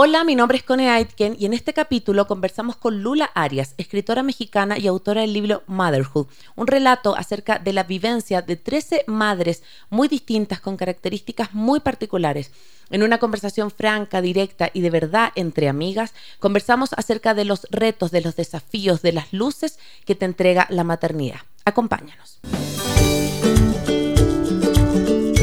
Hola, mi nombre es Cone Aitken y en este capítulo conversamos con Lula Arias, escritora mexicana y autora del libro Motherhood, un relato acerca de la vivencia de 13 madres muy distintas con características muy particulares. En una conversación franca, directa y de verdad entre amigas, conversamos acerca de los retos, de los desafíos, de las luces que te entrega la maternidad. Acompáñanos.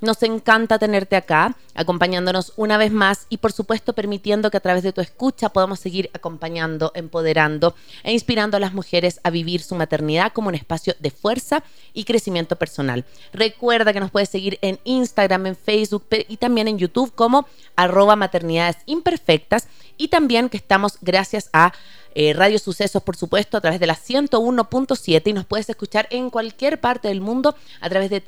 Nos encanta tenerte acá, acompañándonos una vez más y por supuesto permitiendo que a través de tu escucha podamos seguir acompañando, empoderando e inspirando a las mujeres a vivir su maternidad como un espacio de fuerza y crecimiento personal. Recuerda que nos puedes seguir en Instagram, en Facebook y también en YouTube como arroba maternidades imperfectas y también que estamos gracias a eh, Radio Sucesos, por supuesto, a través de la 101.7 y nos puedes escuchar en cualquier parte del mundo a través de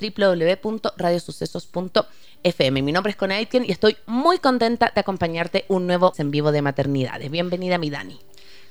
www.radiosucesos.fm. Mi nombre es Conaitken y estoy muy contenta de acompañarte un nuevo en vivo de maternidades. Bienvenida, mi Dani.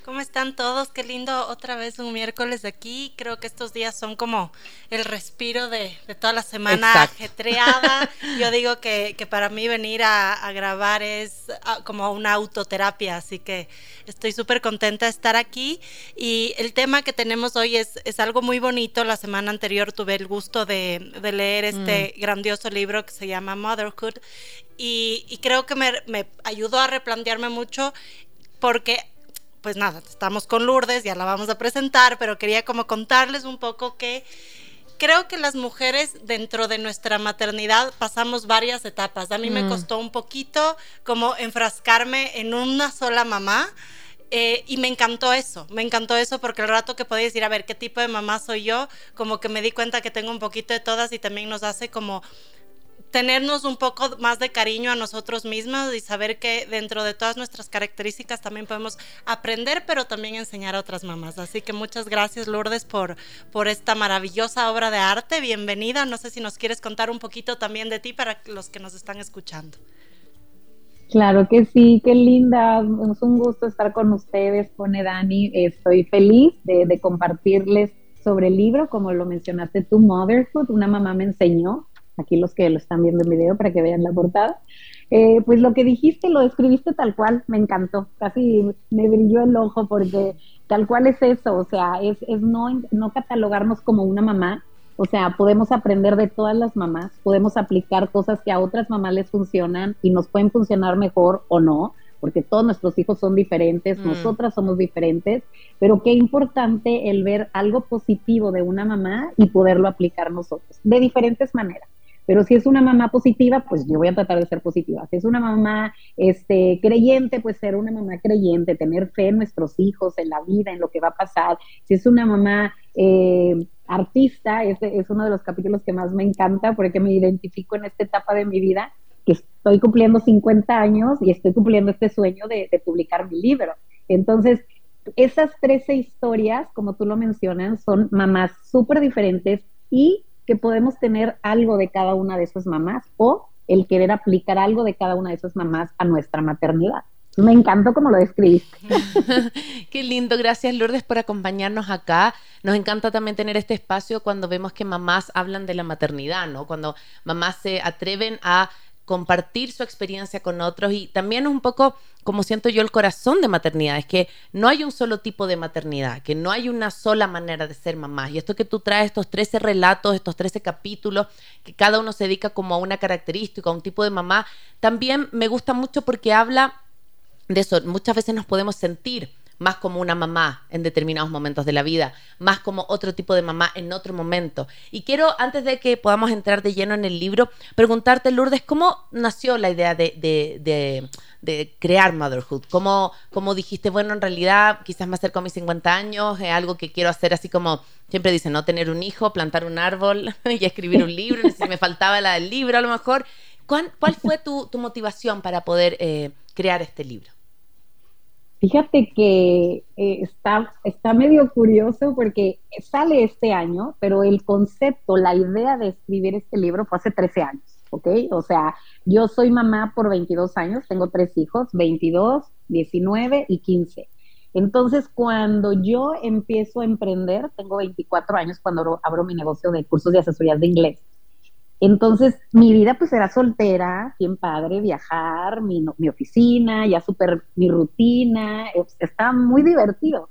¿Cómo están todos? Qué lindo otra vez un miércoles de aquí. Creo que estos días son como el respiro de, toda la semana ajetreada. Yo digo que, para mí venir a, grabar es ah, como una autoterapia, así que estoy súper contenta de estar aquí. Y el tema que tenemos hoy es, es algo muy bonito. La semana anterior tuve el gusto de, leer este mm. grandioso libro que se llama Motherhood y, creo que me, me ayudó a replantearme mucho porque pues nada, estamos con Lourdes, ya la vamos a presentar, pero quería como contarles un poco que creo que las mujeres dentro de nuestra maternidad pasamos varias etapas. A mí me mm. costó un poquito como enfrascarme en una sola mamá. Eh, y me encantó eso, me encantó eso porque el rato que podía decir, a ver, ¿qué tipo de mamá soy yo? Como que me di cuenta que tengo un poquito de todas y también nos hace como tenernos un poco más de cariño a nosotros mismos y saber que dentro de todas nuestras características también podemos aprender, pero también enseñar a otras mamás. Así que muchas gracias Lourdes por, por esta maravillosa obra de arte. Bienvenida. No sé si nos quieres contar un poquito también de ti para los que nos están escuchando. Claro que sí, qué linda. Es un gusto estar con ustedes, pone Dani. Estoy feliz de, de compartirles sobre el libro, como lo mencionaste tú, Motherhood. Una mamá me enseñó aquí los que lo están viendo en video para que vean la portada. Eh, pues lo que dijiste, lo describiste tal cual, me encantó, casi me brilló el ojo porque tal cual es eso, o sea, es, es no, no catalogarnos como una mamá, o sea, podemos aprender de todas las mamás, podemos aplicar cosas que a otras mamás les funcionan y nos pueden funcionar mejor o no, porque todos nuestros hijos son diferentes, mm. nosotras somos diferentes, pero qué importante el ver algo positivo de una mamá y poderlo aplicar nosotros, de diferentes maneras. Pero si es una mamá positiva, pues yo voy a tratar de ser positiva. Si es una mamá este, creyente, pues ser una mamá creyente, tener fe en nuestros hijos, en la vida, en lo que va a pasar. Si es una mamá eh, artista, este es uno de los capítulos que más me encanta porque me identifico en esta etapa de mi vida, que estoy cumpliendo 50 años y estoy cumpliendo este sueño de, de publicar mi libro. Entonces, esas 13 historias, como tú lo mencionas, son mamás súper diferentes y que podemos tener algo de cada una de esas mamás o el querer aplicar algo de cada una de esas mamás a nuestra maternidad. Me encantó como lo describiste. Qué lindo, gracias Lourdes por acompañarnos acá. Nos encanta también tener este espacio cuando vemos que mamás hablan de la maternidad, ¿no? Cuando mamás se atreven a compartir su experiencia con otros y también es un poco como siento yo el corazón de maternidad, es que no hay un solo tipo de maternidad, que no hay una sola manera de ser mamá. Y esto que tú traes, estos 13 relatos, estos 13 capítulos, que cada uno se dedica como a una característica, a un tipo de mamá, también me gusta mucho porque habla de eso. Muchas veces nos podemos sentir más como una mamá en determinados momentos de la vida, más como otro tipo de mamá en otro momento. Y quiero, antes de que podamos entrar de lleno en el libro, preguntarte, Lourdes, ¿cómo nació la idea de, crear Motherhood? ¿Cómo, ¿Cómo, dijiste, bueno, en realidad quizás me acerco a mis 50 años, es algo que quiero hacer así como, siempre dicen, no tener un hijo, plantar un árbol y escribir un libro, si me faltaba la del libro a lo mejor. ¿Cuál, fue tu, tu, motivación para poder eh, crear este libro? Fíjate que eh, está, está medio curioso porque sale este año, pero el concepto, la idea de escribir este libro fue hace 13 años, ¿ok? O sea, yo soy mamá por 22 años, tengo tres hijos, 22, 19 y 15. Entonces, cuando yo empiezo a emprender, tengo 24 años cuando abro mi negocio de cursos de asesorías de inglés. Entonces, mi vida pues era soltera, bien padre, viajar, mi, mi oficina, ya súper mi rutina, estaba muy divertido.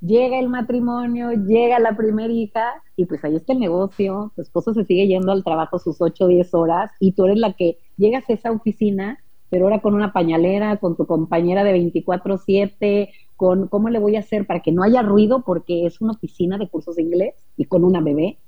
Llega el matrimonio, llega la primera hija y pues ahí está el negocio, tu esposo se sigue yendo al trabajo sus 8 o 10 horas y tú eres la que llegas a esa oficina, pero ahora con una pañalera, con tu compañera de 24/7, con cómo le voy a hacer para que no haya ruido porque es una oficina de cursos de inglés y con una bebé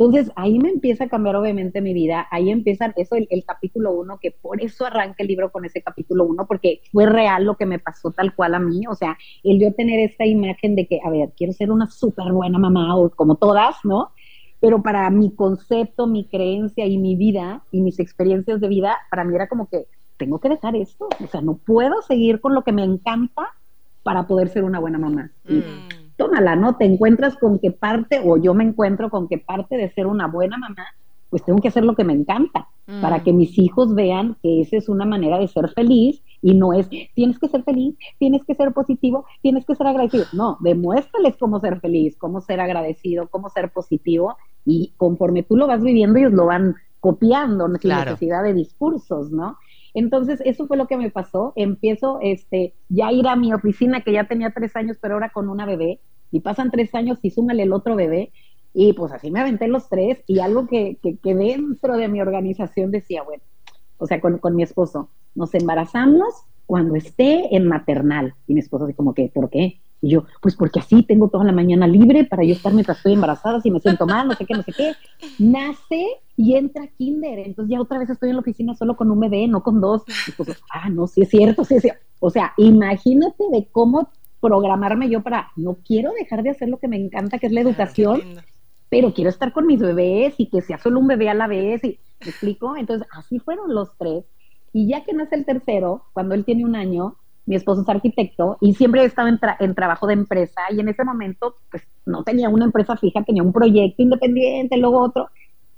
entonces ahí me empieza a cambiar obviamente mi vida, ahí empieza eso, el, capítulo uno, que por eso arranca el libro con ese capítulo uno, porque fue real lo que me pasó tal cual a mí, o sea, el yo tener esta imagen de que, a ver, quiero ser una súper buena mamá, o como todas, ¿no? Pero para mi concepto, mi creencia y mi vida y mis experiencias de vida, para mí era como que tengo que dejar esto, o sea, no puedo seguir con lo que me encanta para poder ser una buena mamá. Mm tómala, ¿no? Te encuentras con que parte, o yo me encuentro con que parte de ser una buena mamá, pues tengo que hacer lo que me encanta, para mm. que mis hijos vean que esa es una manera de ser feliz y no es, tienes que ser feliz, tienes que ser positivo, tienes que ser agradecido. No, demuéstrales cómo ser feliz, cómo ser agradecido, cómo ser positivo y conforme tú lo vas viviendo, ellos lo van copiando, sin necesidad de discursos, ¿no? Entonces, eso fue lo que me pasó. Empiezo este, ya a ir a mi oficina, que ya tenía tres años, pero ahora con una bebé, y pasan tres años y súmale el otro bebé, y pues así me aventé los tres, y algo que, que, dentro de mi organización decía, bueno, o sea, con, con mi esposo, nos embarazamos cuando esté en maternal. Y mi esposo así como que, ¿por qué? Y yo, pues porque así tengo toda la mañana libre para yo estar mientras estoy embarazada, si me siento mal, no sé qué, no sé qué. Nace y entra kinder. Entonces ya otra vez estoy en la oficina solo con un bebé, no con dos. Y pues, ah, no, sí es cierto, sí es cierto. O sea, imagínate de cómo programarme yo para, no quiero dejar de hacer lo que me encanta, que es la educación, pero quiero estar con mis bebés y que sea solo un bebé a la vez. Y, ¿Me explico? Entonces, así fueron los tres. Y ya que nace el tercero, cuando él tiene un año, mi esposo es arquitecto y siempre he estado en, en, trabajo de empresa y en ese momento pues no tenía una empresa fija, tenía un proyecto independiente, luego otro.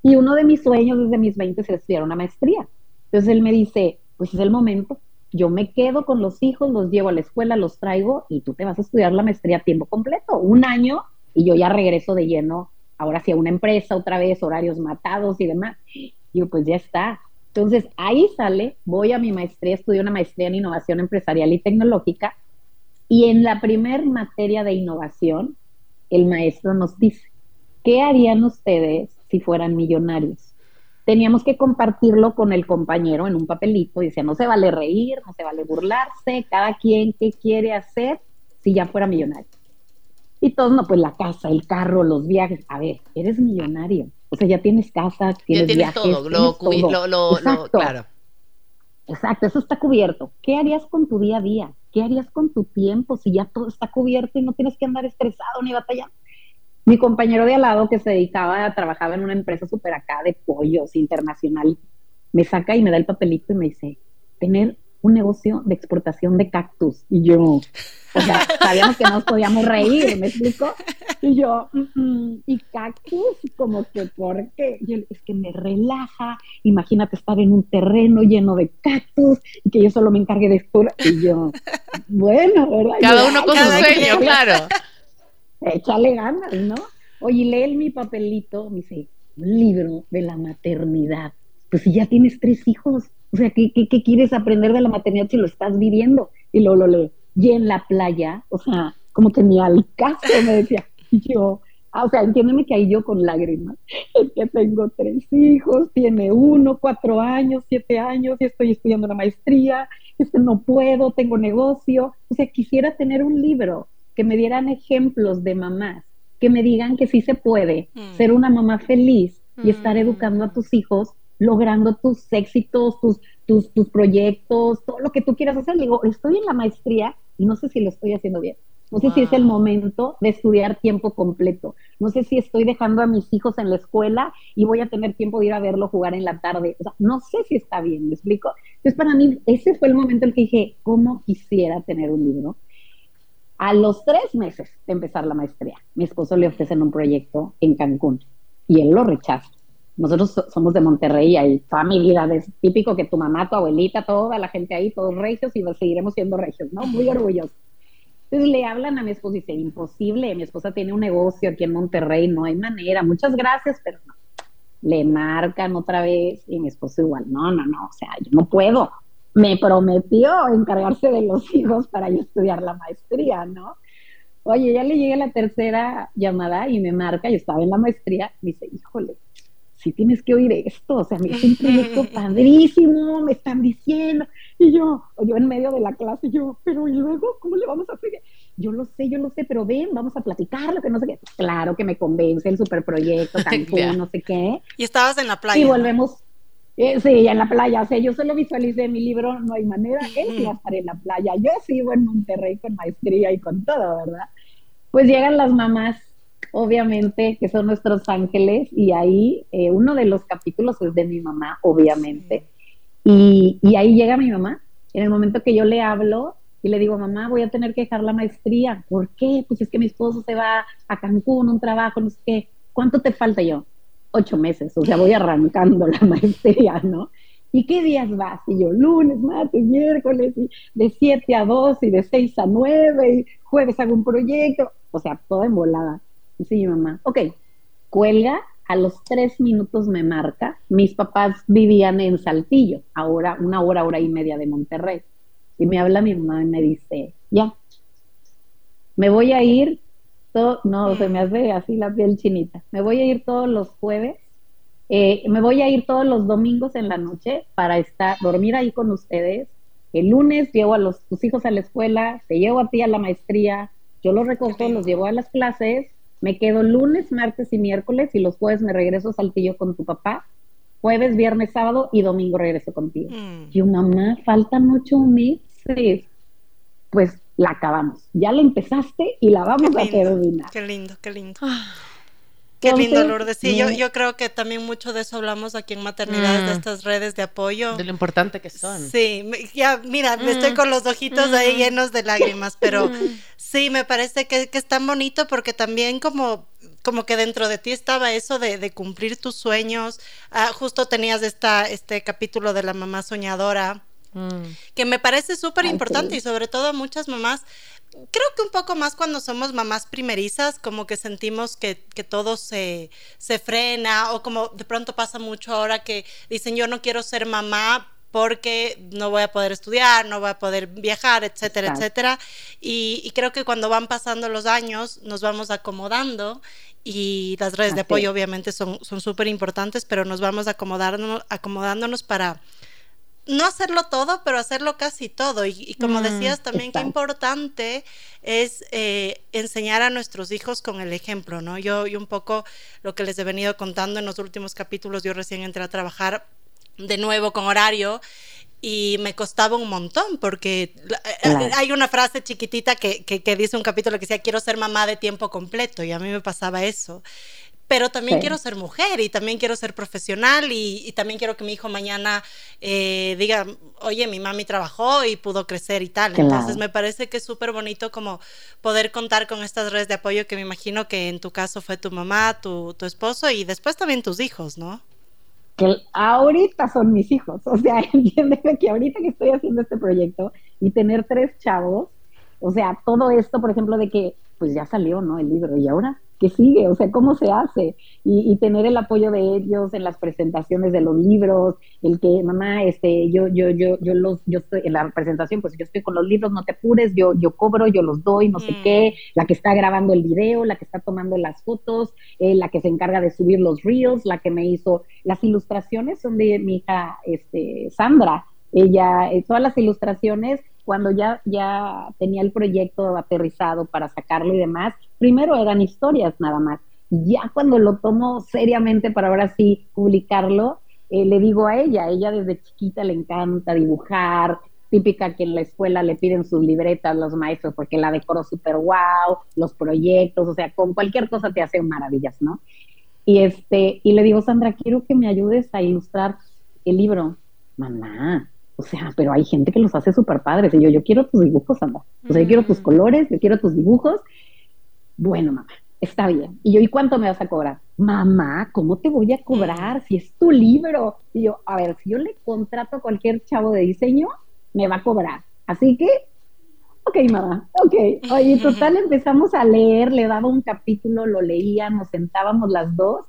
Y uno de mis sueños desde mis 20 es estudiar una maestría. Entonces él me dice, pues es el momento, yo me quedo con los hijos, los llevo a la escuela, los traigo y tú te vas a estudiar la maestría a tiempo completo, un año y yo ya regreso de lleno, ahora sí una empresa otra vez, horarios matados y demás. Y yo pues ya está, entonces, ahí sale, voy a mi maestría, estudio una maestría en innovación empresarial y tecnológica, y en la primer materia de innovación, el maestro nos dice, ¿qué harían ustedes si fueran millonarios? Teníamos que compartirlo con el compañero en un papelito, y decía, no se vale reír, no se vale burlarse, cada quien qué quiere hacer si ya fuera millonario. Y todos, no, pues la casa, el carro, los viajes. A ver, eres millonario o sea, ya tienes casa, tienes, ya tienes todo, lo, Lo, Exacto. claro. Exacto, eso está cubierto. ¿Qué harías con tu día a día? ¿Qué harías con tu tiempo si ya todo está cubierto y no tienes que andar estresado ni batallando? Mi compañero de al lado que se dedicaba, trabajaba en una empresa súper acá de pollos internacional, me saca y me da el papelito y me dice, tener un negocio de exportación de cactus. Y yo, o sea, sabíamos que nos podíamos reír, ¿me explico? Y yo, y cactus, como que, ¿por qué? es que me relaja, imagínate estar en un terreno lleno de cactus y que yo solo me encargue de esto. Y yo, bueno, ¿verdad? Cada uno con su sueño, claro. Échale ganas, ¿no? Oye, lee mi papelito, me dice, un libro de la maternidad. Pues si ya tienes tres hijos, o sea, ¿qué, qué, quieres aprender de la maternidad si lo estás viviendo? Y luego lo lee. Y en la playa, o sea, como que ni al caso me decía. Yo, ah, o sea, entiéndeme que ahí yo con lágrimas. Es que tengo tres hijos, tiene uno, cuatro años, siete años, y estoy estudiando una maestría, es que no puedo, tengo negocio. O sea, quisiera tener un libro que me dieran ejemplos de mamás, que me digan que sí se puede Mm. ser una mamá feliz y estar Mm. educando a tus hijos, logrando tus éxitos, tus, tus, tus proyectos, todo lo que tú quieras hacer. Le digo, estoy en la maestría y no sé si lo estoy haciendo bien. No sé si es el momento de estudiar tiempo completo. No sé si estoy dejando a mis hijos en la escuela y voy a tener tiempo de ir a verlo jugar en la tarde. O sea, no sé si está bien, ¿me explico? Entonces, para mí, ese fue el momento en el que dije, ¿cómo quisiera tener un libro? A los tres meses de empezar la maestría, mi esposo le ofrecen un proyecto en Cancún y él lo rechaza. Nosotros so- somos de Monterrey, ahí toda mi vida es típico que tu mamá, tu abuelita, toda la gente ahí, todos regios y seguiremos siendo regios, ¿no? Muy orgullosos. Entonces le hablan a mi esposo y dice, imposible, mi esposa tiene un negocio aquí en Monterrey, no hay manera, muchas gracias, pero no. Le marcan otra vez y mi esposo igual, no, no, no, o sea, yo no puedo. Me prometió encargarse de los hijos para yo estudiar la maestría, ¿no? Oye, ya le llegué la tercera llamada y me marca, yo estaba en la maestría, me dice, híjole, sí tienes que oír esto, o sea, me es un proyecto padrísimo, me están diciendo, y yo, o yo en medio de la clase, yo, pero ¿y luego cómo le vamos a hacer? Yo lo sé, yo lo sé, pero ven, vamos a platicar, lo que no sé qué. Claro que me convence el superproyecto, Cancún, no sé qué. Y estabas en la playa. Y volvemos, eh, sí, en la playa, o sea, yo solo visualicé mi libro, no hay manera, él sí va a estar en la playa, yo sigo en Monterrey con maestría y con todo, ¿verdad? Pues llegan las mamás, obviamente, que son nuestros ángeles, y ahí eh, uno de los capítulos es de mi mamá, obviamente, y, y ahí llega mi mamá, en el momento que yo le hablo y le digo, mamá, voy a tener que dejar la maestría, ¿por qué? Pues es que mi esposo se va a Cancún, un trabajo, no sé qué, ¿cuánto te falta yo? Ocho meses, o sea, voy arrancando la maestría, ¿no? ¿Y qué días vas? Y yo, lunes, martes, miércoles, y de 7 a 2 y de 6 a 9, y jueves hago un proyecto, o sea, toda embolada. Dice mi mamá, ok, cuelga, a los tres minutos me marca, mis papás vivían en Saltillo, ahora una hora, hora y media de Monterrey, y me habla mi mamá y me dice, ya, me voy a ir, todo, no, se me hace así la piel chinita, me voy a ir todos los jueves eh, me voy a ir todos los domingos en la noche para estar, dormir ahí con ustedes. El lunes llevo a los, tus hijos a la escuela, te llevo a ti a la maestría, yo los recojo, los llevo a las clases, me quedo lunes, martes y miércoles y los jueves me regreso a Saltillo con tu papá. Jueves, viernes, sábado y domingo regreso contigo. Mm. Yo, mamá, faltan ocho meses. Pues la acabamos. Ya la empezaste y la vamos Qué a lindo, terminar. Qué lindo, qué lindo. Qué lindo, Lourdes. Sí, yo, yo creo que también mucho de eso hablamos aquí en Maternidades, de Mm. estas redes de apoyo. De lo importante que son. Sí, me- ya, mira, me estoy Mm. con los ojitos ahí Mm. llenos de lágrimas, pero Mm. sí, me parece que, que es tan bonito porque también como, como que dentro de ti estaba eso de, de cumplir tus sueños. Ah, justo tenías esta, este capítulo de la mamá soñadora, Mm. que me parece súper importante y sobre todo a muchas mamás, creo que un poco más cuando somos mamás primerizas, como que sentimos que, que todo se, se frena o como de pronto pasa mucho ahora que dicen yo no quiero ser mamá porque no voy a poder estudiar, no voy a poder viajar, etcétera, Exacto. etcétera. Y, y creo que cuando van pasando los años nos vamos acomodando y las redes de Así apoyo es. obviamente son son súper importantes, pero nos vamos acomodándonos, acomodándonos para no hacerlo todo, pero hacerlo casi todo. Y, y como Mm, decías también, qué importante es eh, enseñar a nuestros hijos con el ejemplo, ¿no? Yo, yo un poco lo que les he venido contando en los últimos capítulos, yo recién entré a trabajar de nuevo con horario y me costaba un montón porque eh, Claro. hay una frase chiquitita que, que, que dice un capítulo que decía quiero ser mamá de tiempo completo y a mí me pasaba eso pero también Sí. quiero ser mujer y también quiero ser profesional y, y también quiero que mi hijo mañana eh, diga, oye, mi mami trabajó y pudo crecer y tal. Claro. Entonces me parece que es súper bonito como poder contar con estas redes de apoyo que me imagino que en tu caso fue tu mamá, tu, tu esposo y después también tus hijos, ¿no? que ahorita son mis hijos. O sea, entiéndeme que ahorita que estoy haciendo este proyecto y tener tres chavos, o sea, todo esto, por ejemplo, de que pues ya salió, ¿no? El libro y ahora, ¿qué sigue? O sea, ¿cómo se hace? Y, y tener el apoyo de ellos en las presentaciones de los libros, el que, mamá, este, yo, yo, yo, yo los, yo estoy en la presentación, pues yo estoy con los libros, no te apures, yo, yo cobro, yo los doy, no sé Mm. qué, la que está grabando el video, la que está tomando las fotos, eh, la que se encarga de subir los reels, la que me hizo las ilustraciones son de mi hija este, Sandra. Ella, eh, todas las ilustraciones cuando ya, ya tenía el proyecto aterrizado para sacarlo y demás, primero eran historias nada más. Ya cuando lo tomo seriamente para ahora sí publicarlo, eh, le digo a ella, ella desde chiquita le encanta dibujar, típica que en la escuela le piden sus libretas los maestros porque la decoró súper wow, los proyectos, o sea, con cualquier cosa te hacen maravillas, ¿no? Y, este, y le digo, Sandra, quiero que me ayudes a ilustrar el libro. Mamá, o sea, pero hay gente que los hace súper padres. Y yo, yo quiero tus dibujos, Sandra. O sea, yo quiero tus mm. colores, yo quiero tus dibujos. Bueno, mamá, está bien. Y yo, ¿y cuánto me vas a cobrar? Mamá, ¿cómo te voy a cobrar si es tu libro? Y yo, a ver, si yo le contrato a cualquier chavo de diseño, me va a cobrar. Así que, ok, mamá, ok. Oye, total, empezamos a leer, le daba un capítulo, lo leía, nos sentábamos las dos.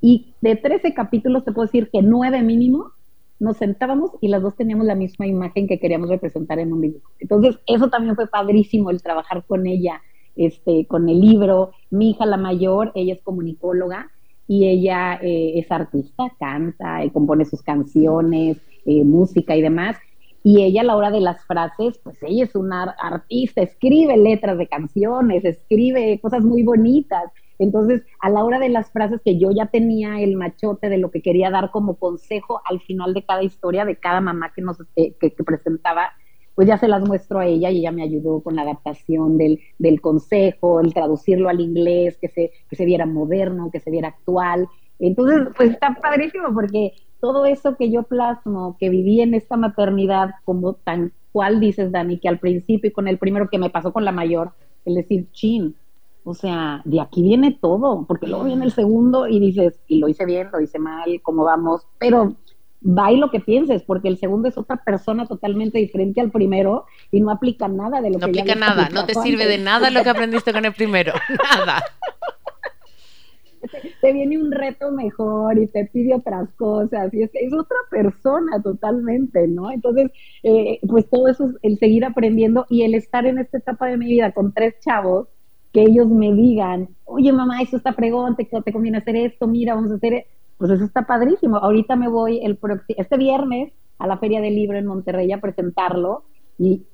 Y de 13 capítulos te puedo decir que nueve mínimo nos sentábamos y las dos teníamos la misma imagen que queríamos representar en un dibujo. Entonces, eso también fue padrísimo, el trabajar con ella, este, con el libro. Mi hija, la mayor, ella es comunicóloga y ella eh, es artista, canta, compone sus canciones, eh, música y demás. Y ella a la hora de las frases, pues ella es una artista, escribe letras de canciones, escribe cosas muy bonitas. Entonces, a la hora de las frases que yo ya tenía el machote de lo que quería dar como consejo al final de cada historia, de cada mamá que nos eh, que, presentaba, pues ya se las muestro a ella y ella me ayudó con la adaptación del, del consejo, el traducirlo al inglés, que se, que se viera moderno, que se viera actual. Entonces, pues está padrísimo porque todo eso que yo plasmo, que viví en esta maternidad, como tan cual dices, Dani, que al principio y con el primero que me pasó con la mayor, el decir, chin, o sea, de aquí viene todo, porque luego viene el segundo y dices, y lo hice bien, lo hice mal, cómo vamos, pero va y lo que pienses, porque el segundo es otra persona totalmente diferente al primero y no aplica nada de lo que No aplica nada, no te sirve de nada lo que aprendiste con el primero, nada. Te, viene un reto mejor y te pide otras cosas y es, es otra persona totalmente, ¿no? Entonces, eh, pues todo eso es el seguir aprendiendo y el estar en esta etapa de mi vida con tres chavos, que ellos me digan, oye mamá, eso está fregón, te, te conviene hacer esto, mira, vamos a hacer, e-". pues eso está padrísimo. Ahorita me voy el este viernes a la Feria del Libro en Monterrey a presentarlo y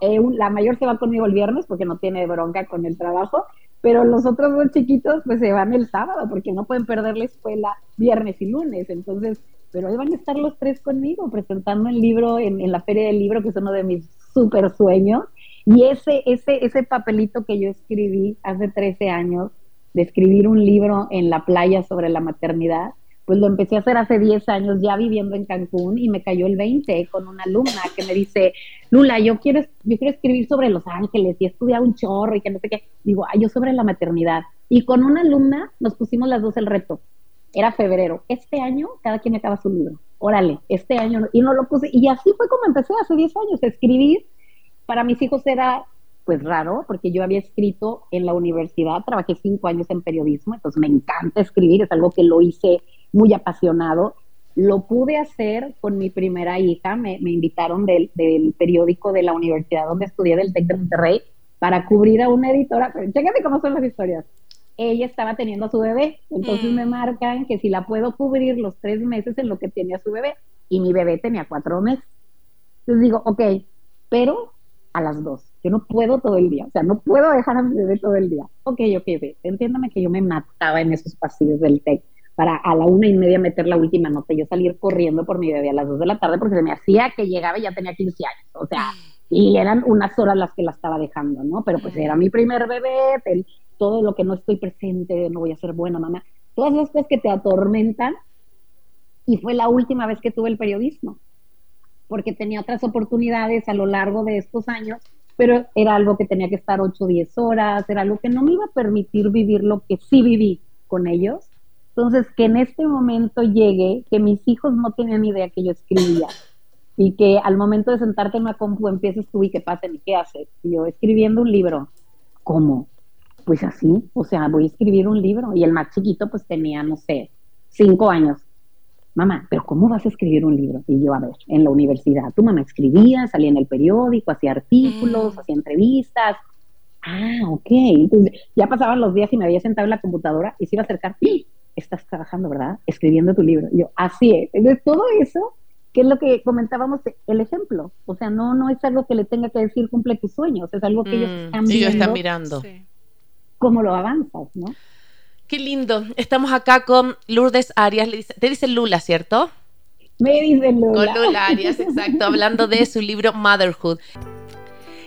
eh, la mayor se va conmigo el viernes porque no tiene bronca con el trabajo, pero los otros dos chiquitos pues se van el sábado porque no pueden perder la escuela viernes y lunes, entonces, pero ahí van a estar los tres conmigo presentando el libro en, en la Feria del Libro, que es uno de mis super sueños y ese, ese, ese papelito que yo escribí hace 13 años, de escribir un libro en la playa sobre la maternidad, pues lo empecé a hacer hace 10 años ya viviendo en Cancún y me cayó el 20 con una alumna que me dice, Lula, yo quiero, yo quiero escribir sobre Los Ángeles y estudiar un chorro y que no sé qué. Digo, ay, yo sobre la maternidad. Y con una alumna nos pusimos las dos el reto. Era febrero. Este año cada quien acaba su libro. Órale, este año. Y no lo puse. Y así fue como empecé hace 10 años a escribir para mis hijos era pues raro, porque yo había escrito en la universidad, trabajé cinco años en periodismo, entonces me encanta escribir, es algo que lo hice muy apasionado. Lo pude hacer con mi primera hija, me, invitaron del, periódico de la universidad donde estudié, del TEC de Monterrey, para cubrir a una editora, pero chécate cómo son las historias. Ella estaba teniendo a su bebé, entonces me mm. marcan que si la puedo cubrir los tres meses en lo que tenía su bebé, y mi bebé tenía cuatro meses. Entonces digo, ok, pero a las dos. Yo no puedo todo el día, o sea, no puedo dejar a mi bebé todo el día. Ok, ok, entiéndame que yo me mataba en esos pasillos del TEC para a la una y media meter la última nota y yo salir corriendo por mi bebé a las dos de la tarde porque se me hacía que llegaba y ya tenía 15 años, o sea, y eran unas horas las que la estaba dejando, ¿no? Pero pues era mi primer bebé, todo lo que no estoy presente, no voy a ser buena mamá, todas esas cosas que te atormentan y fue la última vez que tuve el periodismo porque tenía otras oportunidades a lo largo de estos años, pero era algo que tenía que estar 8 o 10 horas, era algo que no me iba a permitir vivir lo que sí viví con ellos. Entonces, que en este momento llegue, que mis hijos no tenían idea que yo escribía y que al momento de sentarte en una compu empieces tú y que pasen y qué haces. Y yo escribiendo un libro. ¿Cómo? Pues así, o sea, voy a escribir un libro. Y el más chiquito pues tenía, no sé, cinco años mamá, pero ¿cómo vas a escribir un libro? Y yo, a ver, en la universidad, tu mamá escribía, salía en el periódico, hacía artículos, mm. hacía entrevistas. Ah, ok. Entonces, ya pasaban los días y me había sentado en la computadora y se iba a acercar, ¡Ah! estás trabajando, ¿verdad? Escribiendo tu libro. Y yo, así es. Entonces, todo eso ¿qué es lo que comentábamos? El ejemplo. O sea, no, no es algo que le tenga que decir cumple tus sueños, es algo que ellos mm, están, ellos están mirando. Cómo lo avanzas, ¿no? Qué lindo. Estamos acá con Lourdes Arias. Te dice Lula, ¿cierto? Me dice Lula. Con Lula Arias, exacto. hablando de su libro Motherhood.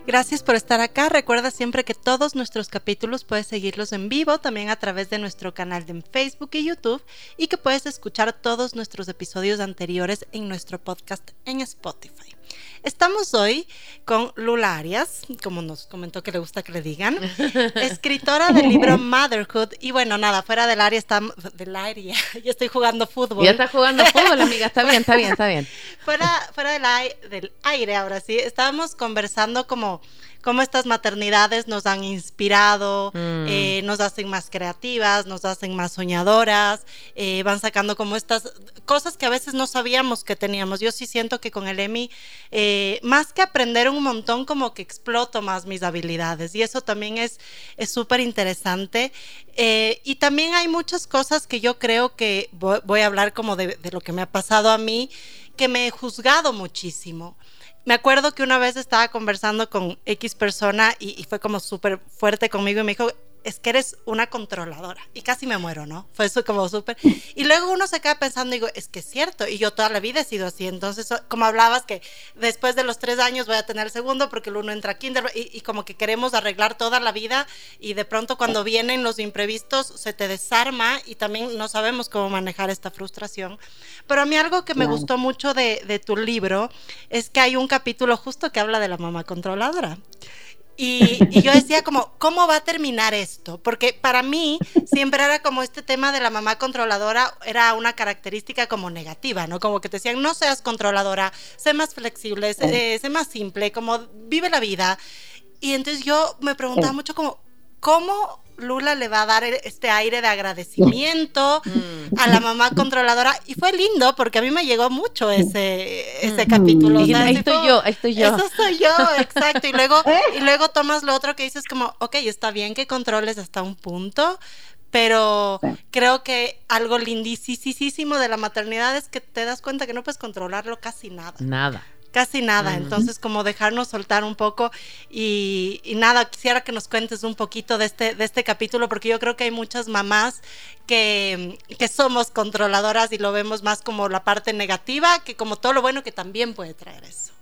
Gracias por estar acá. Recuerda siempre que todos nuestros capítulos puedes seguirlos en vivo también a través de nuestro canal de Facebook y YouTube y que puedes escuchar todos nuestros episodios anteriores en nuestro podcast en Spotify. Estamos hoy con Lula Arias, como nos comentó que le gusta que le digan, escritora del libro Motherhood. Y bueno, nada, fuera del área está del área. Yo estoy jugando fútbol. Ya está jugando fútbol, amiga. Está bien, está bien, está bien. fuera fuera del, del aire, ahora sí. Estábamos conversando como cómo estas maternidades nos han inspirado, mm. eh, nos hacen más creativas, nos hacen más soñadoras, eh, van sacando como estas cosas que a veces no sabíamos que teníamos. Yo sí siento que con el EMI, eh, más que aprender un montón, como que exploto más mis habilidades y eso también es súper interesante. y también hay muchas cosas que yo creo que voy, a hablar como de, de lo que me ha pasado a mí, que me he juzgado muchísimo me acuerdo que una vez estaba conversando con X persona y, fue como súper fuerte conmigo y me dijo, es que eres una controladora. Y casi me muero, ¿no? Fue eso como súper. Y luego uno se queda pensando, digo, es que es cierto. Y yo toda la vida he sido así. Entonces, como hablabas, que después de los tres años voy a tener el segundo porque el uno entra a kinder y, como que queremos arreglar toda la vida y de pronto cuando vienen los imprevistos se te desarma y también no sabemos cómo manejar esta frustración. Pero a mí algo que me gustó mucho de, de tu libro es que hay un capítulo justo que habla de la mamá controladora. Y, yo decía como, ¿cómo va a terminar esto? Porque para mí siempre era como este tema de la mamá controladora, era una característica como negativa, ¿no? Como que te decían, no seas controladora, sé más flexible, sé, sé más simple, como vive la vida. Y entonces yo me preguntaba mucho como, ¿cómo Lula le va a dar este aire de agradecimiento a la mamá controladora y fue lindo porque a mí me llegó mucho ese, ese mm. capítulo. ahí estoy yo, ahí estoy yo. Eso soy yo, exacto. Y luego, y luego tomas lo otro que dices como, ok, está bien que controles hasta un punto, pero creo que algo lindísimo de la maternidad es que te das cuenta que no puedes controlarlo casi nada. Nada. Casi nada, entonces como dejarnos soltar un poco y, nada, quisiera que nos cuentes un poquito de este, de este capítulo porque yo creo que hay muchas mamás que, que somos controladoras y lo vemos más como la parte negativa que como todo lo bueno que también puede traer eso.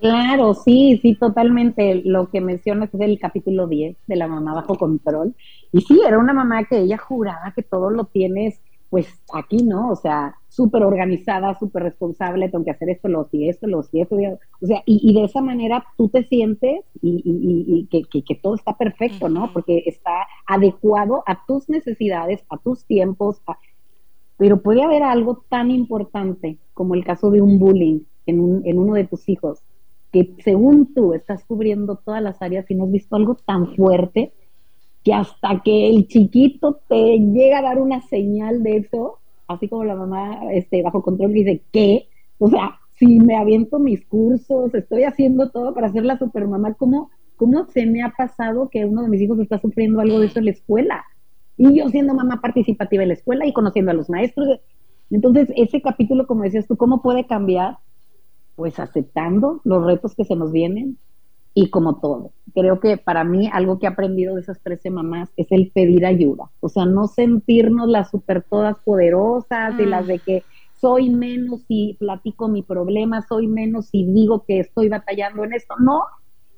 Claro, sí, sí, totalmente. Lo que mencionas es el capítulo 10 de la mamá bajo control. Y sí, era una mamá que ella juraba que todo lo tienes pues aquí no, o sea, súper organizada, súper responsable, tengo que hacer esto, lo y esto, lo y esto, o sea, y, de esa manera tú te sientes y, que, todo está perfecto, ¿no? Porque está adecuado a tus necesidades, a tus tiempos, pero puede haber algo tan importante como el caso de un bullying en, un, en uno de tus hijos, que según tú estás cubriendo todas las áreas y no has visto algo tan fuerte, que hasta que el chiquito te llega a dar una señal de eso, así como la mamá este, bajo control dice, ¿qué? O sea, si me aviento mis cursos, estoy haciendo todo para ser la supermamá, ¿cómo, ¿cómo se me ha pasado que uno de mis hijos está sufriendo algo de eso en la escuela? Y yo siendo mamá participativa en la escuela y conociendo a los maestros. Entonces, ese capítulo, como decías tú, ¿cómo puede cambiar? Pues aceptando los retos que se nos vienen, y como todo. Creo que para mí algo que he aprendido de esas 13 mamás es el pedir ayuda. O sea, no sentirnos las super todas poderosas y las mm. de que soy menos si platico mi problema, soy menos si digo que estoy batallando en esto. No,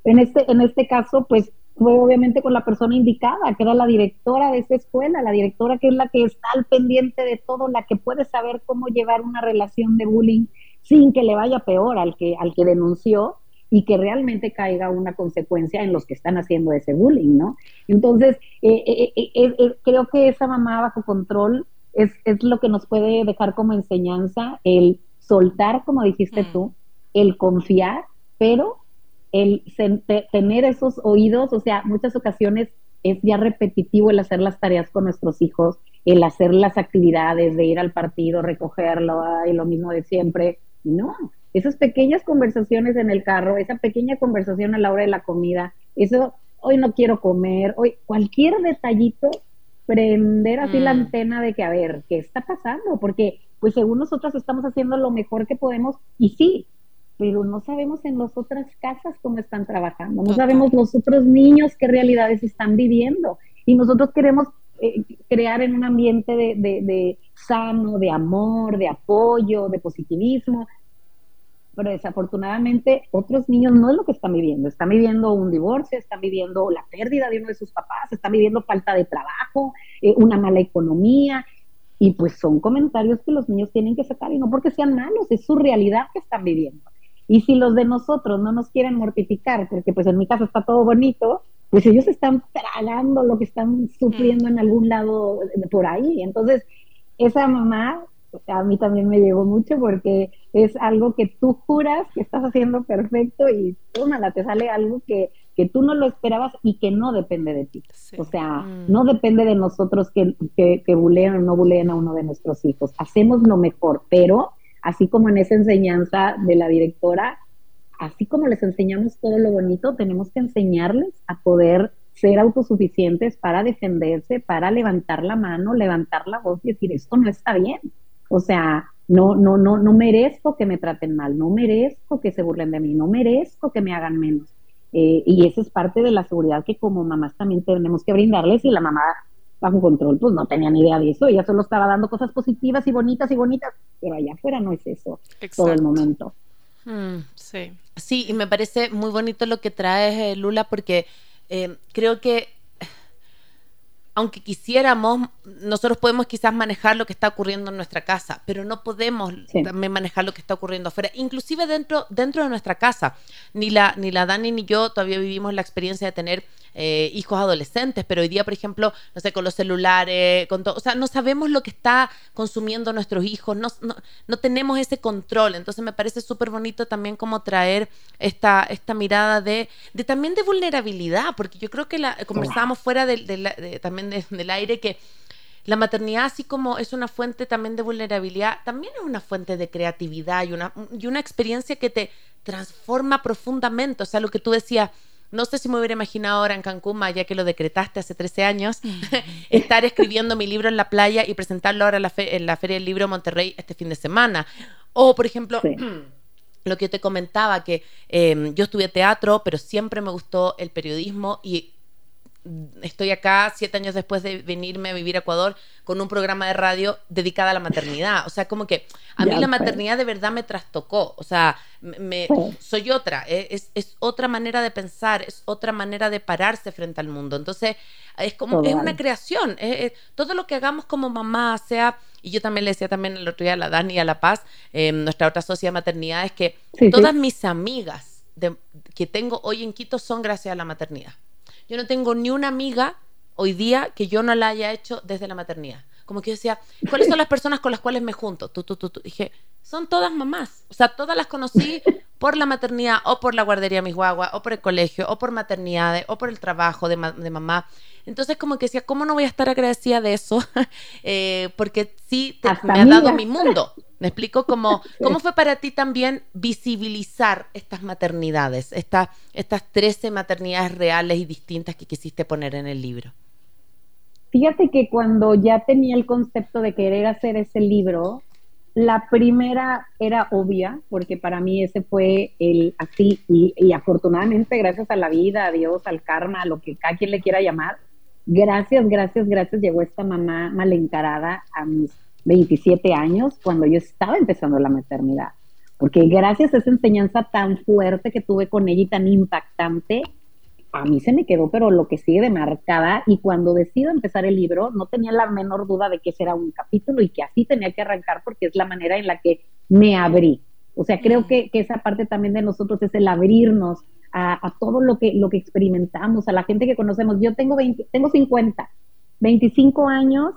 en este, en este caso, pues fue obviamente con la persona indicada, que era la directora de esa escuela, la directora que es la que está al pendiente de todo, la que puede saber cómo llevar una relación de bullying sin que le vaya peor al que, al que denunció y que realmente caiga una consecuencia en los que están haciendo ese bullying, ¿no? Entonces, eh, eh, eh, creo que esa mamá bajo control es, es, lo que nos puede dejar como enseñanza, el soltar, como dijiste mm. tú, el confiar, pero el tener esos oídos, o sea, muchas ocasiones es ya repetitivo el hacer las tareas con nuestros hijos, el hacer las actividades de ir al partido, recogerlo, y lo mismo de siempre. No, esas pequeñas conversaciones en el carro, esa pequeña conversación a la hora de la comida, eso, hoy no quiero comer, hoy cualquier detallito, prender así la mm. antena de que, a ver, ¿qué está pasando? Porque pues según nosotras estamos haciendo lo mejor que podemos y sí, pero no sabemos en las otras casas cómo están trabajando, no sabemos los otros niños qué realidades están viviendo y nosotros queremos eh, crear en un ambiente de, de, sano, de amor, de apoyo, de positivismo, pero desafortunadamente otros niños no es lo que están viviendo, están viviendo un divorcio, están viviendo la pérdida de uno de sus papás, están viviendo falta de trabajo, eh, una mala economía, y pues son comentarios que los niños tienen que sacar y no porque sean malos, es su realidad que están viviendo. Y si los de nosotros no nos quieren mortificar, porque pues en mi casa está todo bonito, pues ellos están tragando lo que están sufriendo en algún lado por ahí. Entonces, esa mamá a mí también me llegó mucho porque es algo que tú juras que estás haciendo perfecto y tómala, te sale algo que, que tú no lo esperabas y que no depende de ti. O sea, mm. no depende de nosotros que, que, que buleen o no buleen a uno de nuestros hijos. Hacemos lo mejor, pero así como en esa enseñanza de la directora, así como les enseñamos todo lo bonito, tenemos que enseñarles a poder ser autosuficientes para defenderse, para levantar la mano, levantar la voz y decir, esto no está bien. O sea, no, no, no, no merezco que me traten mal, no merezco que se burlen de mí, no merezco que me hagan menos. Eh, y esa es parte de la seguridad que como mamás también tenemos que brindarles y la mamá bajo control pues no tenía ni idea de eso, ella solo estaba dando cosas positivas y bonitas y bonitas, pero allá afuera no es eso todo el momento. Mm, sí. Sí, y me parece muy bonito lo que traes, eh, Lula, porque eh, creo que aunque quisiéramos, nosotros podemos quizás manejar lo que está ocurriendo en nuestra casa, pero no podemos también manejar lo que está ocurriendo afuera, inclusive dentro, dentro de nuestra casa. Ni la, ni la Dani ni yo todavía vivimos la experiencia de tener eh, hijos adolescentes, pero hoy día, por ejemplo, no sé, con los celulares, con todo, o sea, no sabemos lo que está consumiendo nuestros hijos, no, no, tenemos ese control. Entonces me parece súper bonito también como traer esta, esta mirada de, de también de vulnerabilidad, porque yo creo que la, conversábamos fuera de, también del aire que la maternidad, así como es una fuente también de vulnerabilidad, también es una fuente de creatividad y una, y una experiencia que te transforma profundamente. O sea, lo que tú decías, no sé si me hubiera imaginado ahora en Cancún, ya que lo decretaste hace 13 años, estar escribiendo mi libro en la playa y presentarlo ahora en la, en la Feria del Libro Monterrey este fin de semana. O, por ejemplo, lo que yo te comentaba, que em, yo estudié teatro, pero siempre me gustó el periodismo y estoy acá siete años después de venirme a vivir a Ecuador con un programa de radio dedicado a la maternidad. O sea, como que a mí la maternidad de verdad me trastocó. O sea, me, soy otra. Eh, es, es, otra manera de pensar, es otra manera de pararse frente al mundo. Entonces, es como, es una creación. todo lo que hagamos como mamá, sea, y yo también le decía también el otro día a la Dani y a La Paz, eh, nuestra otra socia de maternidad, es que todas mis amigas que tengo hoy en Quito son gracias a la maternidad. Yo no tengo ni una amiga hoy día que yo no la haya hecho desde la maternidad. Como que yo decía, ¿cuáles son las personas con las cuales me junto? Tú, tú, tú, Dije, son todas mamás. O sea, todas las conocí por la maternidad o por la guardería mis o por el colegio o por maternidades o por el trabajo de, mamá. Entonces como que decía, ¿cómo no voy a estar agradecida de eso? Eh, porque sí me ha dado mi mundo. Me explico cómo, cómo fue para ti también visibilizar estas maternidades, estas, estas 13 maternidades reales y distintas que quisiste poner en el libro. Fíjate que cuando ya tenía el concepto de querer hacer ese libro, la primera era obvia, porque para mí ese fue el así, y, y, afortunadamente, gracias a la vida, a Dios, al karma, a lo que cada quien le quiera llamar, gracias, gracias, gracias, llegó esta mamá mal encarada a mis 27 años cuando yo estaba empezando la maternidad. Porque gracias a esa enseñanza tan fuerte que tuve con ella y tan impactante, a mí se me quedó, pero lo que sigue de marcada. Y cuando decido empezar el libro, no tenía la menor duda de que ese era un capítulo y que así tenía que arrancar porque es la manera en la que me abrí. O sea, creo mm. que, que esa parte también de nosotros es el abrirnos a, a, todo lo que, lo que experimentamos, a la gente que conocemos. Yo tengo, 20, tengo 50, 25 años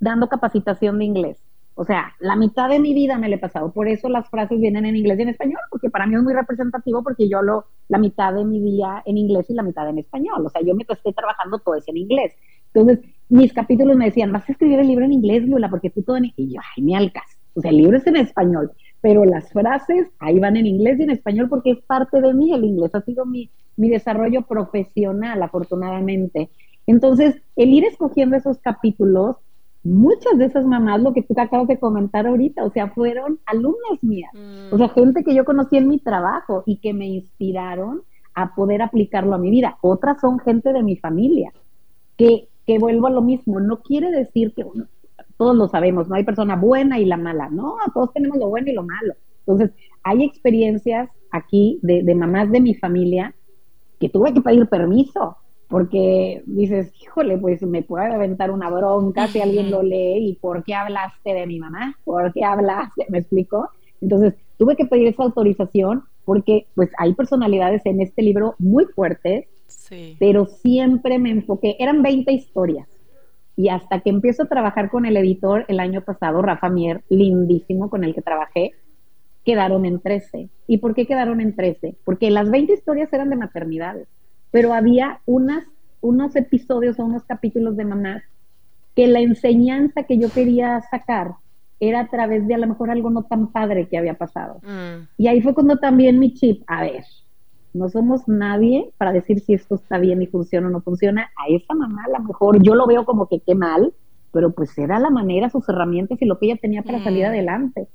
dando capacitación de inglés. O sea, la mitad de mi vida me la he pasado. Por eso las frases vienen en inglés y en español, porque para mí es muy representativo porque yo lo, la mitad de mi día en inglés y la mitad en español. O sea, yo mientras estoy trabajando todo es en inglés. Entonces, mis capítulos me decían, vas a escribir el libro en inglés, Lula, porque tú todo en... Y yo, ay, me alcance. O sea, el libro es en español, pero las frases ahí van en inglés y en español porque es parte de mí. El inglés ha sido mi, mi desarrollo profesional, afortunadamente. Entonces, el ir escogiendo esos capítulos muchas de esas mamás, lo que tú acabas de comentar ahorita, o sea, fueron alumnas mías, o sea, gente que yo conocí en mi trabajo y que me inspiraron a poder aplicarlo a mi vida. Otras son gente de mi familia, que, que vuelvo a lo mismo, no quiere decir que todos lo sabemos, no hay persona buena y la mala, no, todos tenemos lo bueno y lo malo. Entonces, hay experiencias aquí de, de mamás de mi familia que tuve que pedir permiso porque dices, híjole, pues me puede aventar una bronca si alguien lo lee y ¿por qué hablaste de mi mamá? ¿Por qué hablaste? ¿Me explico? Entonces, tuve que pedir esa autorización porque pues hay personalidades en este libro muy fuertes, pero siempre me enfoqué, eran 20 historias. Y hasta que empiezo a trabajar con el editor el año pasado, Rafa Mier, lindísimo con el que trabajé, quedaron en 13. ¿Y por qué quedaron en 13? Porque las 20 historias eran de maternidades pero había unas, unos episodios o unos capítulos de mamás que la enseñanza que yo quería sacar era a través de a lo mejor algo no tan padre que había pasado. Mm. Y ahí fue cuando también mi chip, a ver, no somos nadie para decir si esto está bien y funciona o no funciona. A esa mamá a lo mejor yo lo veo como que qué mal, pero pues era la manera, sus herramientas y lo que ella tenía para salir mm. adelante.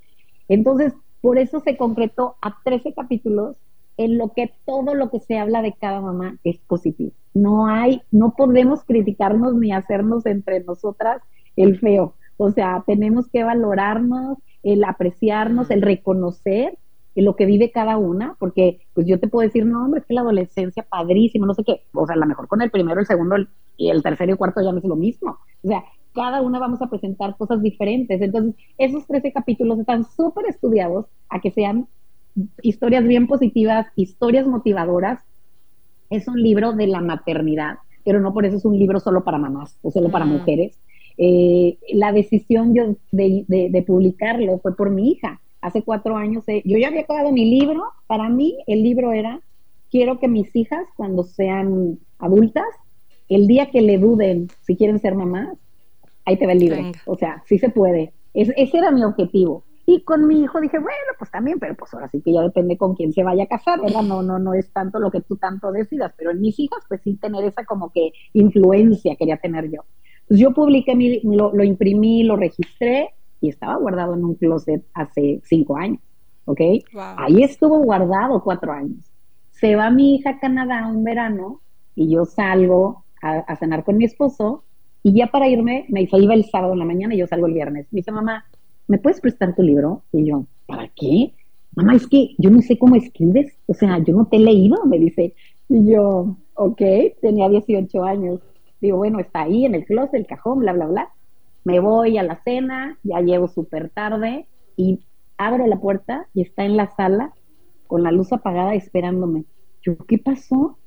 Entonces, por eso se concretó a 13 capítulos en lo que todo lo que se habla de cada mamá es positivo. No hay, no podemos criticarnos ni hacernos entre nosotras el feo. O sea, tenemos que valorarnos, el apreciarnos, el reconocer lo que vive cada una, porque pues yo te puedo decir, no, hombre, es que la adolescencia padrísimo, no sé qué. O sea, a lo mejor con el primero, el segundo y el tercero y cuarto ya no es lo mismo. O sea, cada una vamos a presentar cosas diferentes. Entonces, esos 13 capítulos están súper estudiados a que sean historias bien positivas, historias motivadoras. Es un libro de la maternidad, pero no por eso es un libro solo para mamás o solo para mm. mujeres. Eh, la decisión yo de, publicarlo fue por mi hija. Hace cuatro años, eh, yo ya había acabado mi libro. Para mí, el libro era, quiero que mis hijas, cuando sean adultas, el día que le duden si quieren ser mamás, ahí te va el libro. O sea, sí se puede. ese era mi objetivo. Y con mi hijo dije, bueno, pues también, pero pues ahora sí que ya depende con quién se vaya a casar, ¿verdad? No, no, no es tanto lo que tú tanto decidas, pero en mis hijas, pues sí tener esa como que influencia quería tener yo. Pues yo publiqué, mi, lo, lo imprimí, lo registré y estaba guardado en un closet hace cinco años, ¿ok? Ahí estuvo guardado cuatro años. Se va mi hija a Canadá un verano y yo salgo a, a cenar con mi esposo y ya para irme, me dice, iba el sábado en la mañana y yo salgo el viernes. Me dice, mamá, ¿me puedes prestar tu libro? Y yo, ¿para qué? Mamá, es que yo no sé cómo escribes, o sea, yo no te he leído, me dice. Y yo, ok, tenía 18 años. Digo, bueno, está ahí en el closet, el cajón, bla, bla, bla. Me voy a la cena, ya llego súper tarde y abro la puerta y está en la sala con la luz apagada esperándome. Yo, ¿qué pasó?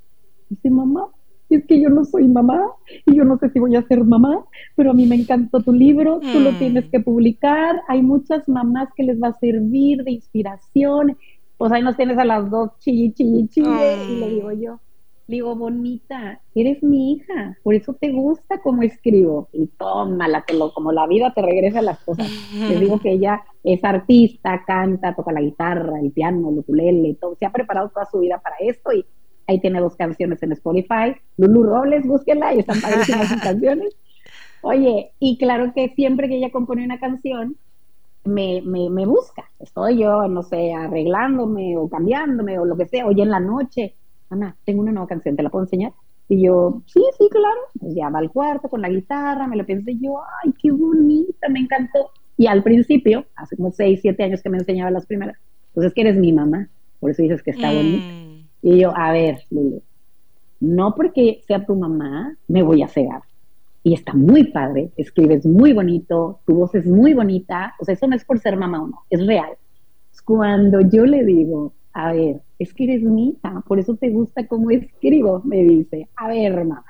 Dice, mamá, es que yo no soy mamá y yo no sé si voy a ser mamá, pero a mí me encantó tu libro, tú lo tienes mm. que publicar, hay muchas mamás que les va a servir de inspiración, pues ahí nos tienes a las dos chilli, chilli, chille, y le digo yo, le digo, bonita, eres mi hija, por eso te gusta cómo escribo, y tómala, que lo, como la vida te regresa las cosas. Les digo que ella es artista, canta, toca la guitarra, el piano, el ukulele, todo, se ha preparado toda su vida para esto y Ahí tiene dos canciones en Spotify. Lulu Robles, búsquenla, y están padrísimas sus canciones. Oye, y claro que siempre que ella compone una canción, me, me, me, busca. Estoy yo, no sé, arreglándome o cambiándome o lo que sea. Oye, en la noche, Ana, tengo una nueva canción, ¿te la puedo enseñar? Y yo, sí, sí, claro. Pues ya va al cuarto con la guitarra, me lo pensé yo, ay, qué bonita, me encantó. Y al principio, hace como seis, siete años que me enseñaba las primeras, pues es que eres mi mamá, por eso dices que está mm. bonita. Y yo, a ver, Lulu, no porque sea tu mamá, me voy a cegar. Y está muy padre, escribes muy bonito, tu voz es muy bonita, o sea, eso no es por ser mamá o no, es real. Cuando yo le digo, a ver, es que eres mi hija, por eso te gusta cómo escribo, me dice, a ver, mamá,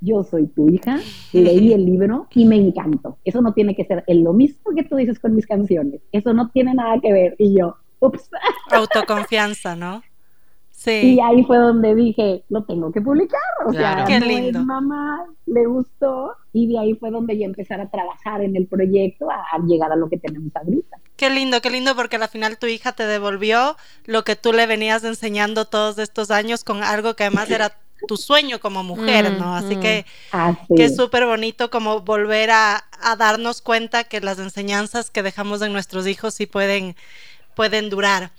yo soy tu hija, leí el libro y me encantó. Eso no tiene que ser lo mismo que tú dices con mis canciones, eso no tiene nada que ver. Y yo, ups. Autoconfianza, ¿no? Y ahí fue donde dije, lo tengo que publicar. O sea, Qué lindo. mamá le gustó y de ahí fue donde ya empezar a trabajar en el proyecto a, llegar a lo que tenemos ahorita. Qué lindo, qué lindo porque al final tu hija te devolvió lo que tú le venías enseñando todos estos años con algo que además era tu sueño como mujer, ¿no? Así que, que es súper bonito como volver a, a, darnos cuenta que las enseñanzas que dejamos en nuestros hijos sí pueden, pueden durar.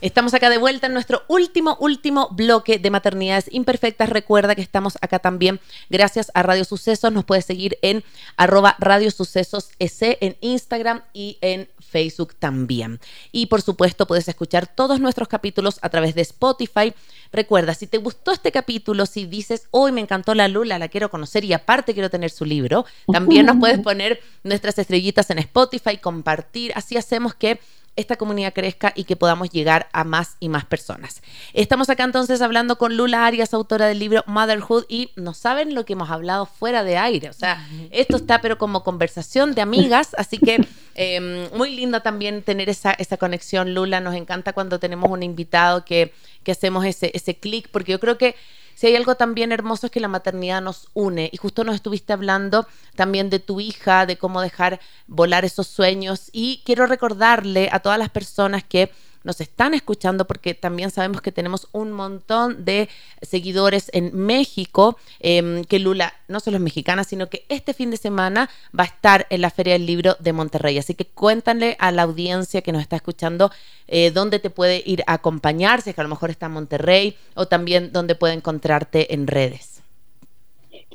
Estamos acá de vuelta en nuestro último, último bloque de maternidades imperfectas. Recuerda que estamos acá también gracias a Radio Sucesos. Nos puedes seguir en arroba Radio Sucesos en Instagram y en Facebook también. Y por supuesto puedes escuchar todos nuestros capítulos a través de Spotify. Recuerda, si te gustó este capítulo, si dices, hoy me encantó la Lula, la quiero conocer y aparte quiero tener su libro, también nos puedes poner nuestras estrellitas en Spotify, compartir. Así hacemos que esta comunidad crezca y que podamos llegar a más y más personas. Estamos acá entonces hablando con Lula Arias, autora del libro Motherhood, y no saben lo que hemos hablado fuera de aire. O sea, esto está pero como conversación de amigas, así que em, muy linda también tener esa, esa conexión, Lula. Nos encanta cuando tenemos un invitado que, que hacemos ese, ese clic, porque yo creo que si hay algo también hermoso es que la maternidad nos une. Y justo nos estuviste hablando también de tu hija, de cómo dejar volar esos sueños. Y quiero recordarle a todas las personas que nos están escuchando porque también sabemos que tenemos un montón de seguidores en México, em, que Lula no solo es mexicana, sino que este fin de semana va a estar en la Feria del Libro de Monterrey. Así que cuéntanle a la audiencia que nos está escuchando eh, dónde te puede ir a acompañar, si es que a lo mejor está en Monterrey, o también dónde puede encontrarte en redes.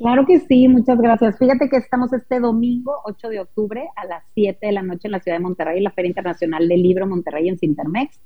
Claro que sí, muchas gracias. Fíjate que estamos este domingo 8 de octubre a las 7 de la noche en la ciudad de Monterrey, en la Feria Internacional del Libro Monterrey en Cintermex.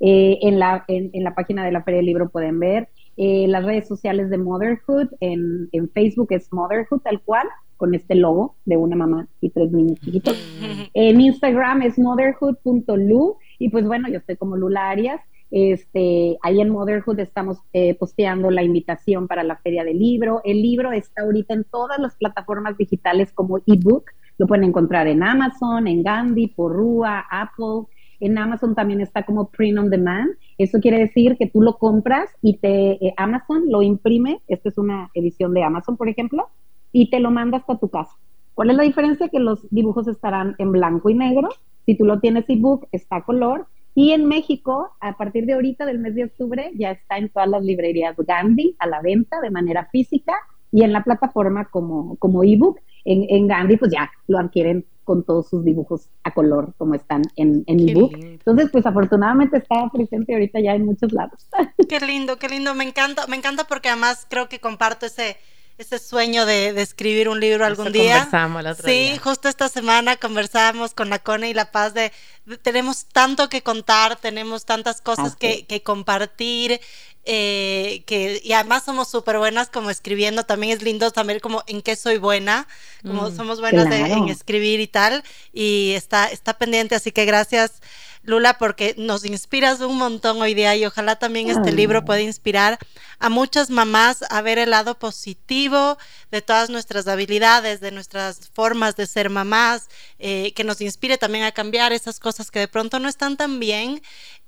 Eh, en, la, en, la página de la Feria del Libro pueden ver eh, las redes sociales de Motherhood. En, en, Facebook es Motherhood tal cual, con este logo de una mamá y tres niños chiquitos. En Instagram es motherhood.lu y pues bueno, yo estoy como Lula Arias. Este, ahí en Motherhood estamos eh, posteando la invitación para la feria del libro. El libro está ahorita en todas las plataformas digitales como ebook. Lo pueden encontrar en Amazon, en Gandhi, Porrua, Apple. En Amazon también está como print on demand. Eso quiere decir que tú lo compras y te eh, Amazon lo imprime. Esta es una edición de Amazon, por ejemplo, y te lo manda hasta tu casa. ¿Cuál es la diferencia? Que los dibujos estarán en blanco y negro. Si tú lo tienes ebook, está color y en México, a partir de ahorita, del mes de octubre, ya está en todas las librerías Gandhi a la venta de manera física y en la plataforma como, como ebook. En, en Gandhi, pues ya lo adquieren con todos sus dibujos a color, como están en, en ebook. Entonces, pues afortunadamente está presente ahorita ya en muchos lados. Qué lindo, qué lindo. Me encanta, me encanta porque además creo que comparto ese ese sueño de, de, escribir un libro algún día. Conversamos el otro sí, justo esta semana conversábamos con la Cone y la Paz de, tenemos tanto que contar, tenemos tantas cosas que, que, compartir. Eh, que y además somos súper buenas como escribiendo, también es lindo saber como en qué soy buena, como mm, somos buenas en escribir y tal, y está, está pendiente, así que gracias Lula, porque nos inspiras un montón hoy día y ojalá también este libro pueda inspirar a muchas mamás a ver el lado positivo de todas nuestras habilidades, de nuestras formas de ser mamás, eh, que nos inspire también a cambiar esas cosas que de pronto no están tan bien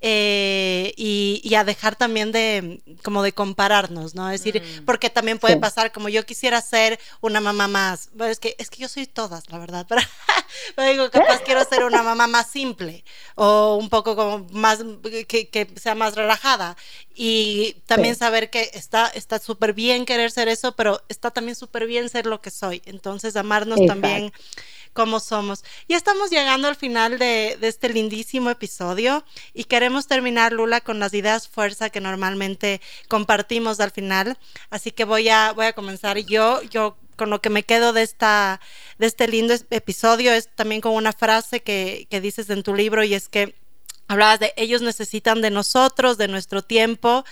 eh, y, a dejar también de como de compararnos, ¿no? Es decir, mm. porque también puede pasar como yo quisiera ser una mamá más, bueno, es que es que yo soy todas, la verdad, pero, digo, capaz quiero ser una mamá más simple o un poco como más que, que sea más relajada y también saber que está está súper bien querer ser eso, pero está también súper bien ser lo que soy. Entonces, amarnos también como somos. Ya estamos llegando al final de, este lindísimo episodio y queremos terminar, Lula, con las ideas fuerza que normalmente compartimos al final. Así que voy a, voy a comenzar yo. Yo con lo que me quedo de esta de este lindo episodio es también con una frase que, que dices en tu libro y es que hablabas de ellos necesitan de nosotros, de nuestro tiempo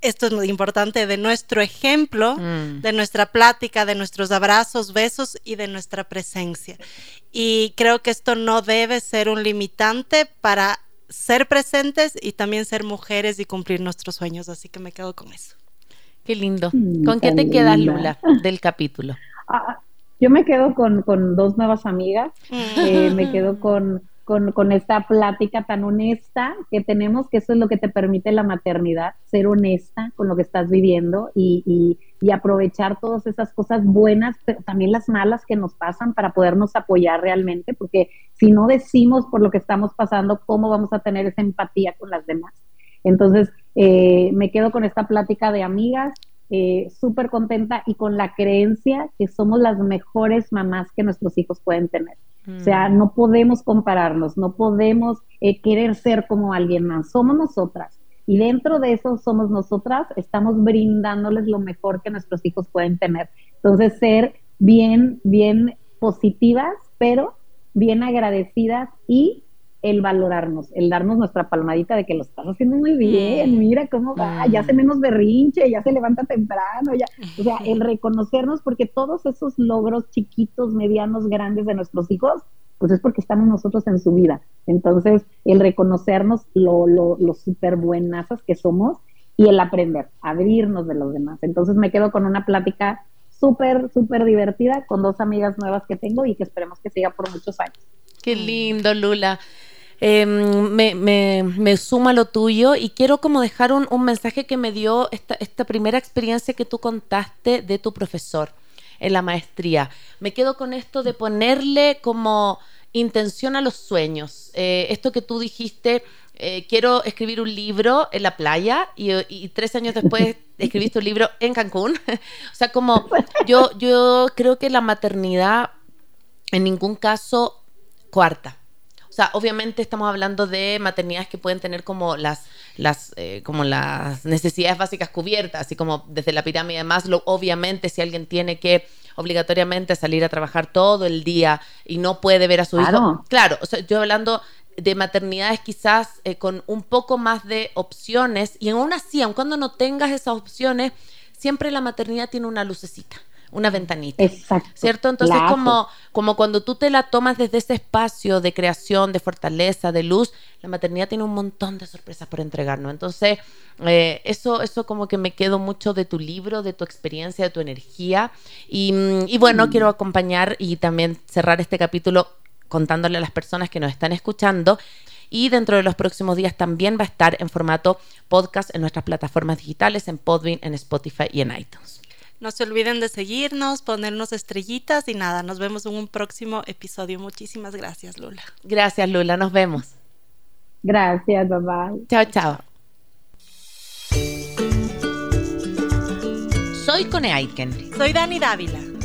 esto es muy importante, de nuestro ejemplo, mm. de nuestra plática, de nuestros abrazos, besos y de nuestra presencia. Y creo que esto no debe ser un limitante para ser presentes y también ser mujeres y cumplir nuestros sueños. Así que me quedo con eso. Qué lindo. ¿Con qué te quedas, Lula, del capítulo? Ah, yo me quedo con, dos nuevas amigas. Mm. Eh, me quedo con con, esta plática tan honesta que tenemos, que eso es lo que te permite la maternidad, ser honesta con lo que estás viviendo y, aprovechar todas esas cosas buenas, pero también las malas que nos pasan para podernos apoyar realmente, porque si no decimos por lo que estamos pasando, ¿cómo vamos a tener esa empatía con las demás? Entonces, eh, me quedo con esta plática de amigas, eh, súper contenta y con la creencia que somos las mejores mamás que nuestros hijos pueden tener. O sea, mm. no podemos compararnos, no podemos eh, querer ser como alguien más, somos nosotras. Y dentro de eso somos nosotras, estamos brindándoles lo mejor que nuestros hijos pueden tener. Entonces, ser bien, bien positivas, pero bien agradecidas y el valorarnos, el darnos nuestra palmadita de que lo estás haciendo muy bien, mira cómo va, ya hace mm. menos berrinche, ya se levanta temprano, ya, o sea, el reconocernos porque todos esos logros chiquitos, medianos, grandes de nuestros hijos, pues es porque estamos nosotros en su vida. Entonces, el reconocernos lo, lo, lo súper buenazas que somos y el aprender, abrirnos de los demás. Entonces me quedo con una plática súper, súper divertida con dos amigas nuevas que tengo y que esperemos que siga por muchos años. Qué lindo, Lula. Em, me, me, suma lo tuyo y quiero como dejar un, mensaje que me dio esta, esta, primera experiencia que tú contaste de tu profesor en la maestría. Me quedo con esto de ponerle como intención a los sueños. Eh, esto que tú dijiste, eh, quiero escribir un libro en la playa y, y tres años después escribiste un libro en Cancún. o sea, como yo, yo creo que la maternidad en ningún caso cuarta. Sea, obviamente estamos hablando de maternidades que pueden tener como las, las, eh, como las necesidades básicas cubiertas, así como desde la pirámide de Maslow. Obviamente, si alguien tiene que obligatoriamente salir a trabajar todo el día y no puede ver a su hijo. Claro, o sea, yo hablando de maternidades quizás eh, con un poco más de opciones y aún así, aun cuando no tengas esas opciones, siempre la maternidad tiene una lucecita una ventanita. Exacto. ¿Cierto? Entonces, como, como cuando tú te la tomas desde ese espacio de creación, de fortaleza, de luz, la maternidad tiene un montón de sorpresas por entregarnos. Entonces, eh, eso, eso como que me quedo mucho de tu libro, de tu experiencia, de tu energía. Y, y bueno, mm. quiero acompañar y también cerrar este capítulo contándole a las personas que nos están escuchando y dentro de los próximos días también va a estar en formato podcast en nuestras plataformas digitales, en Podbean, en Spotify y en iTunes. No se olviden de seguirnos, ponernos estrellitas y nada, nos vemos en un próximo episodio. Muchísimas gracias, Lula. Gracias, Lula, nos vemos. Gracias, bye bye. Chao, chao. Soy Cone Aiken. Soy Dani Dávila.